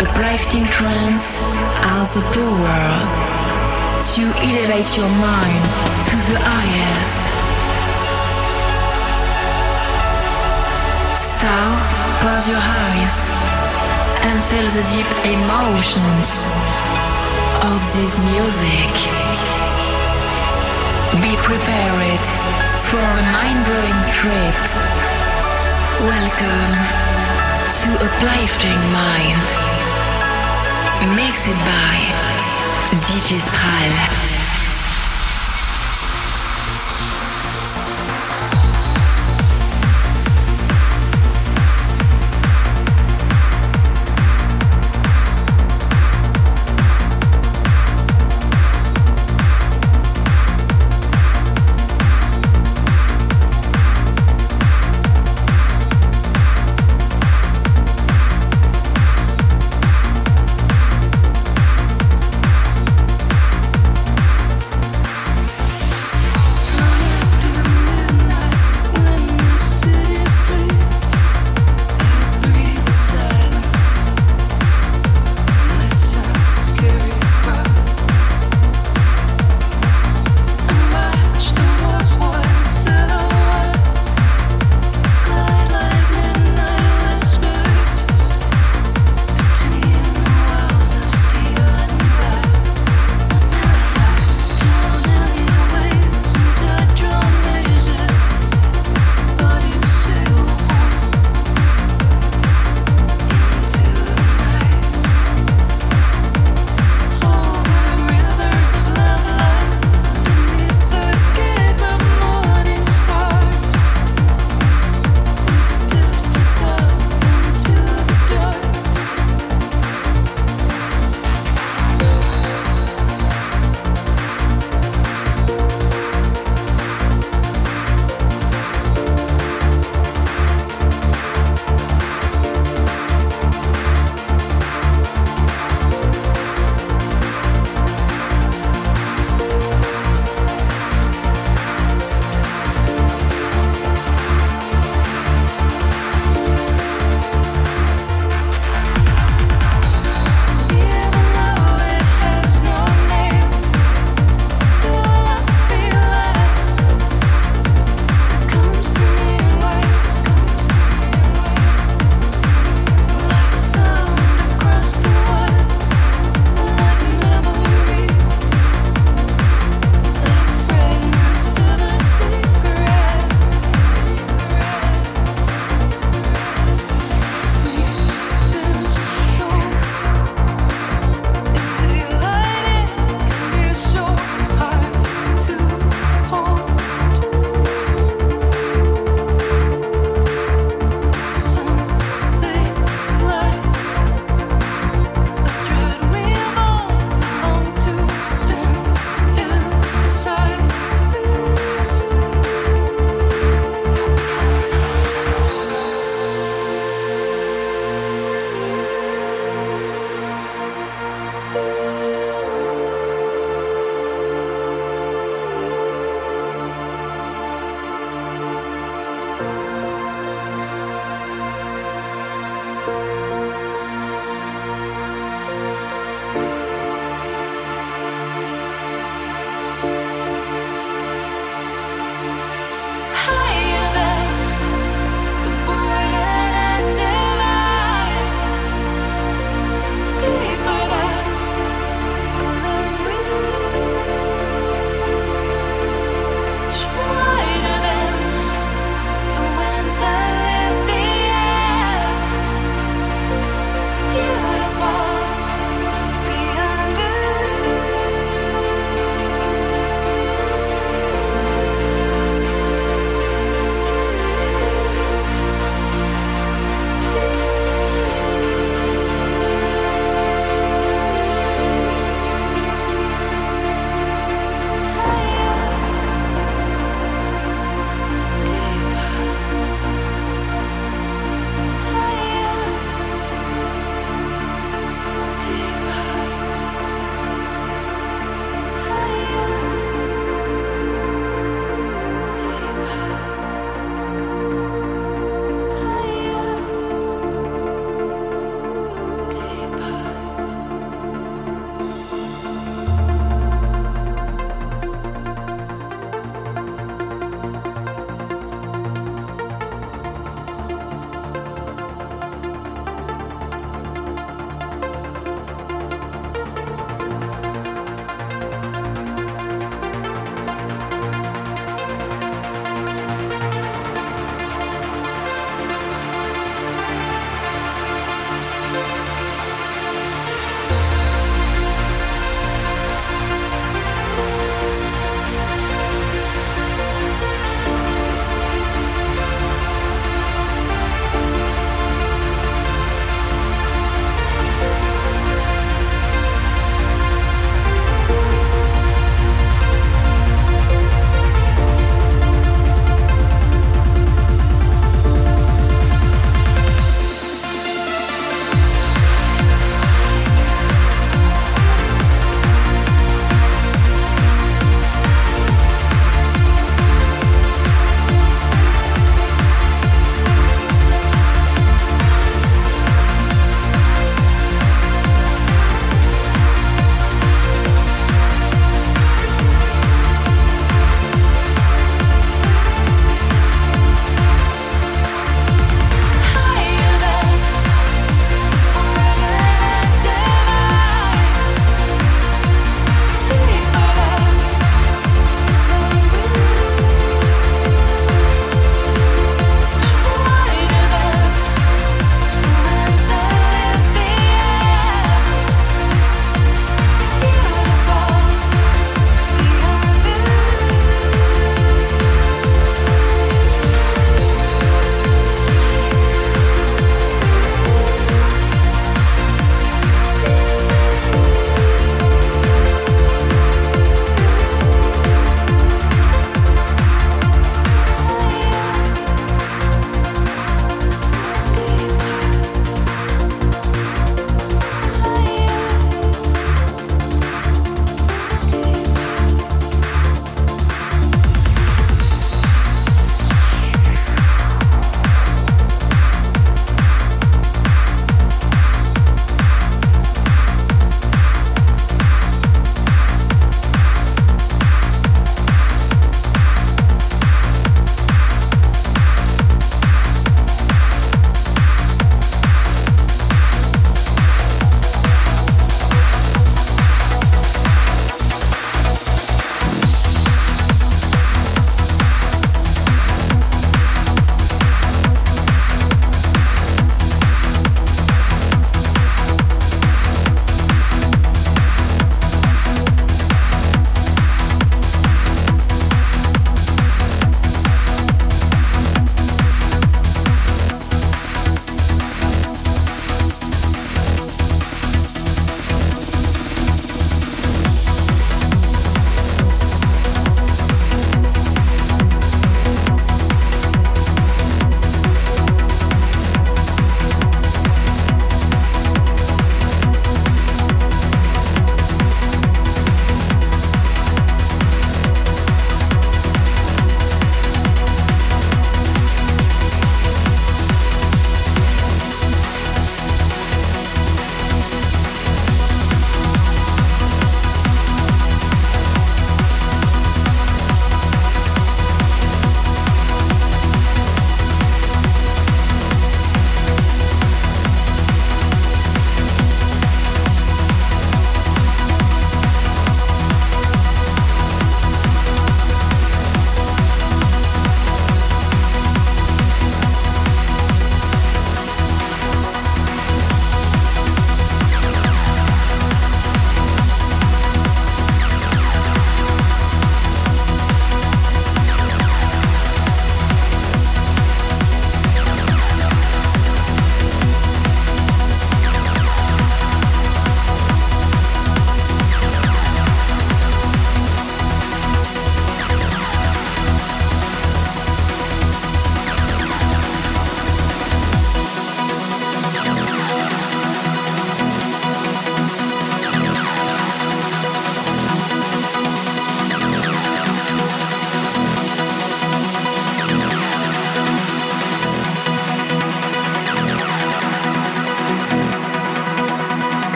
Uplifting trance has the power to elevate your mind to the highest. So, close your eyes and feel the deep emotions of this music. Be prepared for a mind-blowing trip. Welcome to a Uplifting Mind. Mixed by DJ